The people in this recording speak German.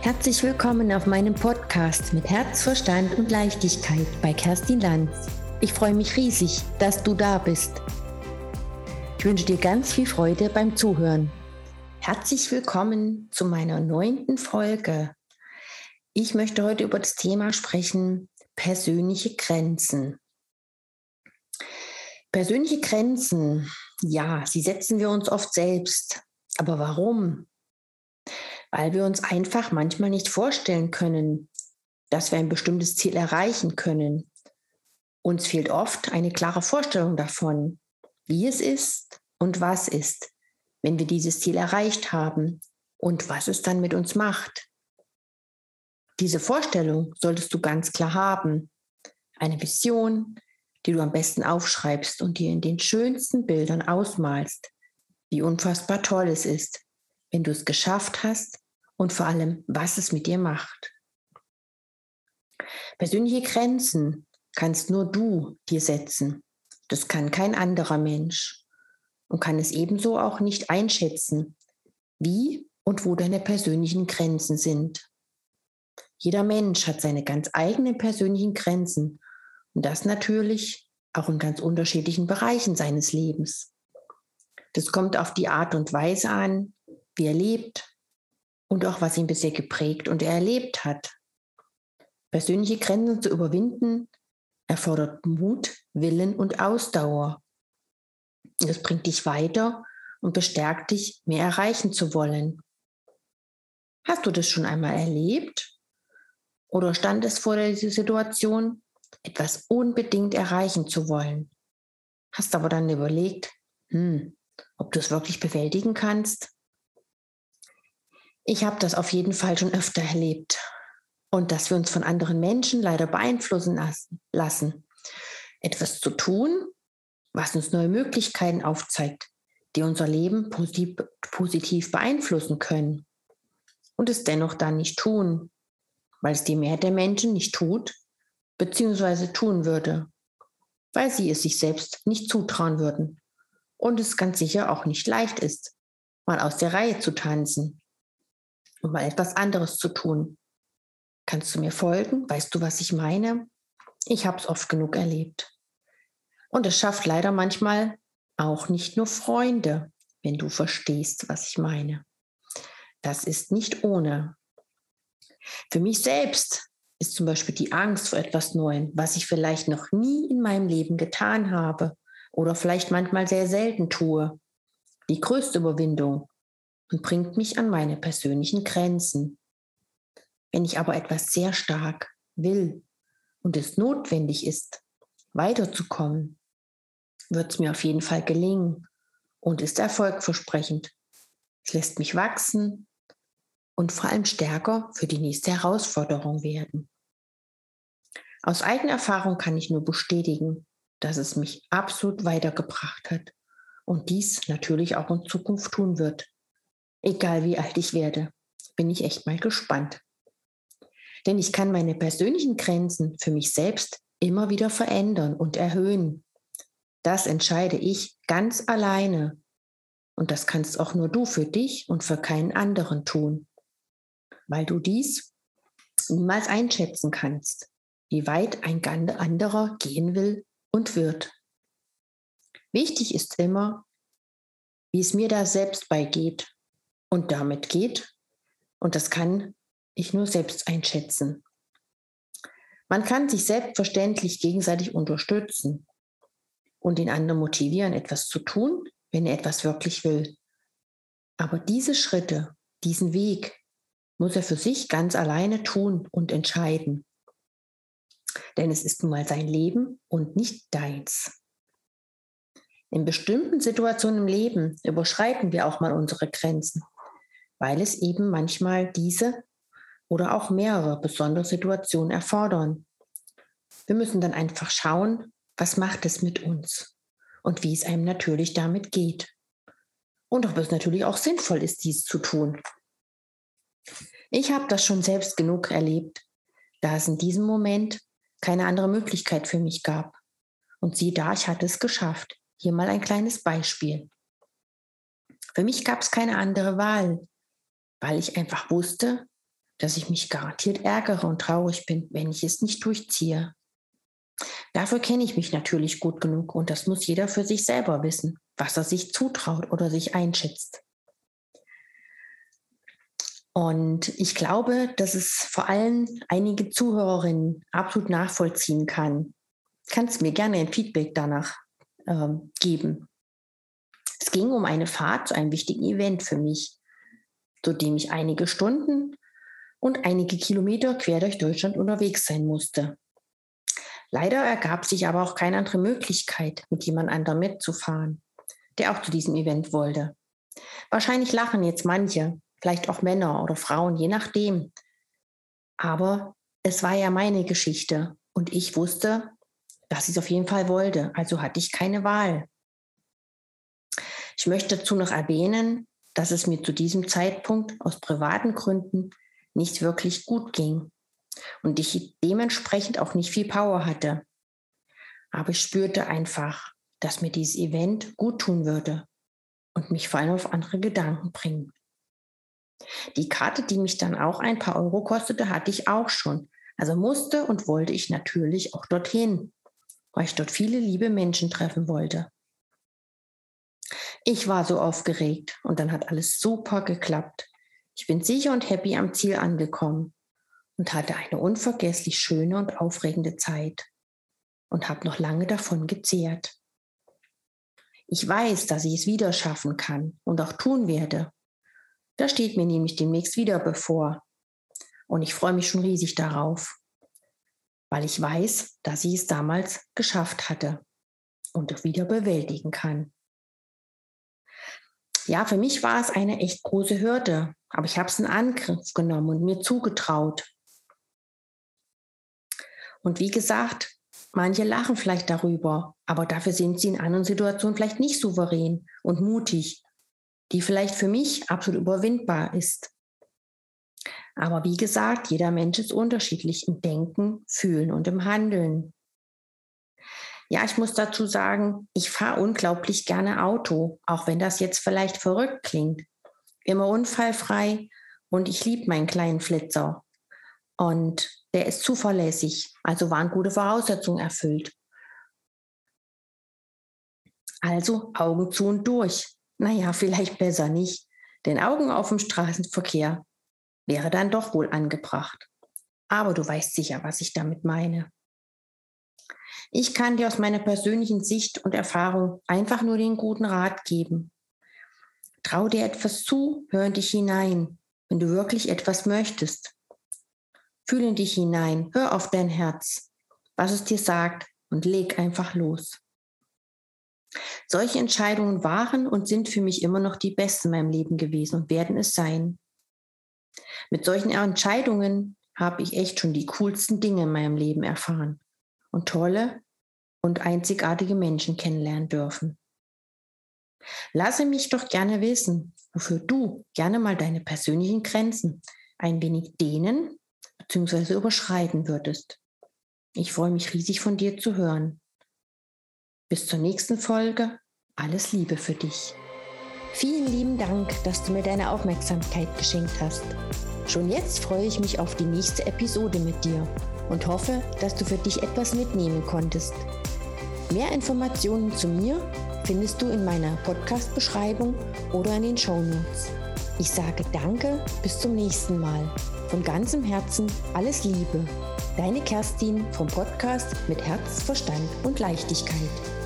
Herzlich willkommen auf meinem Podcast mit Herz, Verstand und Leichtigkeit bei Kerstin Lanz. Ich freue mich riesig, dass du da bist. Ich wünsche dir ganz viel Freude beim Zuhören. Herzlich willkommen zu meiner neunten Folge. Ich möchte heute über das Thema sprechen, persönliche Grenzen. Persönliche Grenzen, ja, sie setzen wir uns oft selbst. Aber warum? Weil wir uns einfach manchmal nicht vorstellen können, dass wir ein bestimmtes Ziel erreichen können. Uns fehlt oft eine klare Vorstellung davon, wie es ist und was ist, wenn wir dieses Ziel erreicht haben und was es dann mit uns macht. Diese Vorstellung solltest du ganz klar haben. Eine Vision, die du am besten aufschreibst und dir in den schönsten Bildern ausmalst, wie unfassbar toll es ist, wenn du es geschafft hast und vor allem, was es mit dir macht. Persönliche Grenzen kannst nur du dir setzen. Das kann kein anderer Mensch und kann es ebenso auch nicht einschätzen, wie und wo deine persönlichen Grenzen sind. Jeder Mensch hat seine ganz eigenen persönlichen Grenzen und das natürlich auch in ganz unterschiedlichen Bereichen seines Lebens. Das kommt auf die Art und Weise an, wie er lebt und auch was ihn bisher geprägt und er erlebt hat. Persönliche Grenzen zu überwinden erfordert Mut, Willen und Ausdauer. Das bringt dich weiter und bestärkt dich, mehr erreichen zu wollen. Hast du das schon einmal erlebt? Oder stand es vor der Situation, etwas unbedingt erreichen zu wollen? Hast aber dann überlegt, hm, ob du es wirklich bewältigen kannst? Ich habe das auf jeden Fall schon öfter erlebt. Und dass wir uns von anderen Menschen leider beeinflussen lassen. Etwas zu tun, was uns neue Möglichkeiten aufzeigt, die unser Leben positiv beeinflussen können. Und es dennoch dann nicht tun, weil es die Mehrheit der Menschen nicht tut, beziehungsweise tun würde, weil sie es sich selbst nicht zutrauen würden. Und es ganz sicher auch nicht leicht ist, mal aus der Reihe zu tanzen und mal etwas anderes zu tun. Kannst du mir folgen? Weißt du, was ich meine? Ich habe es oft genug erlebt. Und es schafft leider manchmal auch nicht nur Freunde, wenn du verstehst, was ich meine. Das ist nicht ohne. Für mich selbst ist zum Beispiel die Angst vor etwas Neuem, was ich vielleicht noch nie in meinem Leben getan habe oder vielleicht manchmal sehr selten tue, die größte Überwindung und bringt mich an meine persönlichen Grenzen. Wenn ich aber etwas sehr stark will und es notwendig ist, weiterzukommen, wird es mir auf jeden Fall gelingen und ist erfolgversprechend. Es lässt mich wachsen und vor allem stärker für die nächste Herausforderung werden. Aus eigener Erfahrung kann ich nur bestätigen, dass es mich absolut weitergebracht hat und dies natürlich auch in Zukunft tun wird. Egal wie alt ich werde, bin ich echt mal gespannt. Denn ich kann meine persönlichen Grenzen für mich selbst immer wieder verändern und erhöhen. Das entscheide ich ganz alleine. Und das kannst auch nur du für dich und für keinen anderen tun, weil du dies niemals einschätzen kannst, wie weit ein anderer gehen will und wird. Wichtig ist immer, wie es mir da selbst beigeht und damit geht. Und das kann ich nur selbst einschätzen. Man kann sich selbstverständlich gegenseitig unterstützen und den anderen motivieren, etwas zu tun, wenn er etwas wirklich will. Aber diese Schritte, diesen Weg, muss er für sich ganz alleine tun und entscheiden. Denn es ist nun mal sein Leben und nicht deins. In bestimmten Situationen im Leben überschreiten wir auch mal unsere Grenzen weil es eben manchmal diese oder auch mehrere besondere Situationen erfordern. Wir müssen dann einfach schauen, was macht es mit uns und wie es einem natürlich damit geht. Und ob es natürlich auch sinnvoll ist, dies zu tun. Ich habe das schon selbst genug erlebt, da es in diesem Moment keine andere Möglichkeit für mich gab. Und sieh da, ich hatte es geschafft. Hier mal ein kleines Beispiel. Für mich gab es keine andere Wahl, weil ich einfach wusste, dass ich mich garantiert ärgere und traurig bin, wenn ich es nicht durchziehe. Dafür kenne ich mich natürlich gut genug und das muss jeder für sich selber wissen, was er sich zutraut oder sich einschätzt. Und ich glaube, dass es vor allem einige Zuhörerinnen absolut nachvollziehen kann. Kannst mir gerne ein Feedback danach äh, geben. Es ging um eine Fahrt zu einem wichtigen Event für mich, zu dem ich einige Stunden und einige Kilometer quer durch Deutschland unterwegs sein musste. Leider ergab sich aber auch keine andere Möglichkeit, mit jemand anderem mitzufahren, der auch zu diesem Event wollte. Wahrscheinlich lachen jetzt manche, vielleicht auch Männer oder Frauen, je nachdem. Aber es war ja meine Geschichte und ich wusste, dass ich es auf jeden Fall wollte, also hatte ich keine Wahl. Ich möchte dazu noch erwähnen, dass es mir zu diesem Zeitpunkt aus privaten Gründen nicht wirklich gut ging und ich dementsprechend auch nicht viel Power hatte. Aber ich spürte einfach, dass mir dieses Event gut tun würde und mich vor allem auf andere Gedanken bringen. Die Karte, die mich dann auch ein paar Euro kostete, hatte ich auch schon. Also musste und wollte ich natürlich auch dorthin, weil ich dort viele liebe Menschen treffen wollte. Ich war so aufgeregt und dann hat alles super geklappt. Ich bin sicher und happy am Ziel angekommen und hatte eine unvergesslich schöne und aufregende Zeit und habe noch lange davon gezehrt. Ich weiß, dass ich es wieder schaffen kann und auch tun werde. Das steht mir nämlich demnächst wieder bevor. Und ich freue mich schon riesig darauf, weil ich weiß, dass ich es damals geschafft hatte und auch wieder bewältigen kann. Ja, für mich war es eine echt große Hürde, aber ich habe es in Angriff genommen und mir zugetraut. Und wie gesagt, manche lachen vielleicht darüber, aber dafür sind sie in anderen Situationen vielleicht nicht souverän und mutig, die vielleicht für mich absolut überwindbar ist. Aber wie gesagt, jeder Mensch ist unterschiedlich im Denken, Fühlen und im Handeln. Ja, ich muss dazu sagen, ich fahre unglaublich gerne Auto, auch wenn das jetzt vielleicht verrückt klingt. Immer unfallfrei und ich liebe meinen kleinen Flitzer. Und der ist zuverlässig, also waren gute Voraussetzungen erfüllt. Also Augen zu und durch. Naja, vielleicht besser nicht, denn Augen auf dem Straßenverkehr wäre dann doch wohl angebracht. Aber du weißt sicher, was ich damit meine. Ich kann dir aus meiner persönlichen Sicht und Erfahrung einfach nur den guten Rat geben. Trau dir etwas zu, hör in dich hinein, wenn du wirklich etwas möchtest. Fühl in dich hinein, hör auf dein Herz, was es dir sagt und leg einfach los. Solche Entscheidungen waren und sind für mich immer noch die besten in meinem Leben gewesen und werden es sein. Mit solchen Entscheidungen habe ich echt schon die coolsten Dinge in meinem Leben erfahren und tolle und einzigartige Menschen kennenlernen dürfen. Lasse mich doch gerne wissen, wofür du gerne mal deine persönlichen Grenzen ein wenig dehnen bzw. überschreiten würdest. Ich freue mich riesig von dir zu hören. Bis zur nächsten Folge. Alles Liebe für dich. Vielen lieben Dank, dass du mir deine Aufmerksamkeit geschenkt hast. Schon jetzt freue ich mich auf die nächste Episode mit dir und hoffe, dass du für dich etwas mitnehmen konntest. Mehr Informationen zu mir findest du in meiner Podcast-Beschreibung oder in den Show Notes. Ich sage danke, bis zum nächsten Mal. Von ganzem Herzen alles Liebe. Deine Kerstin vom Podcast mit Herz, Verstand und Leichtigkeit.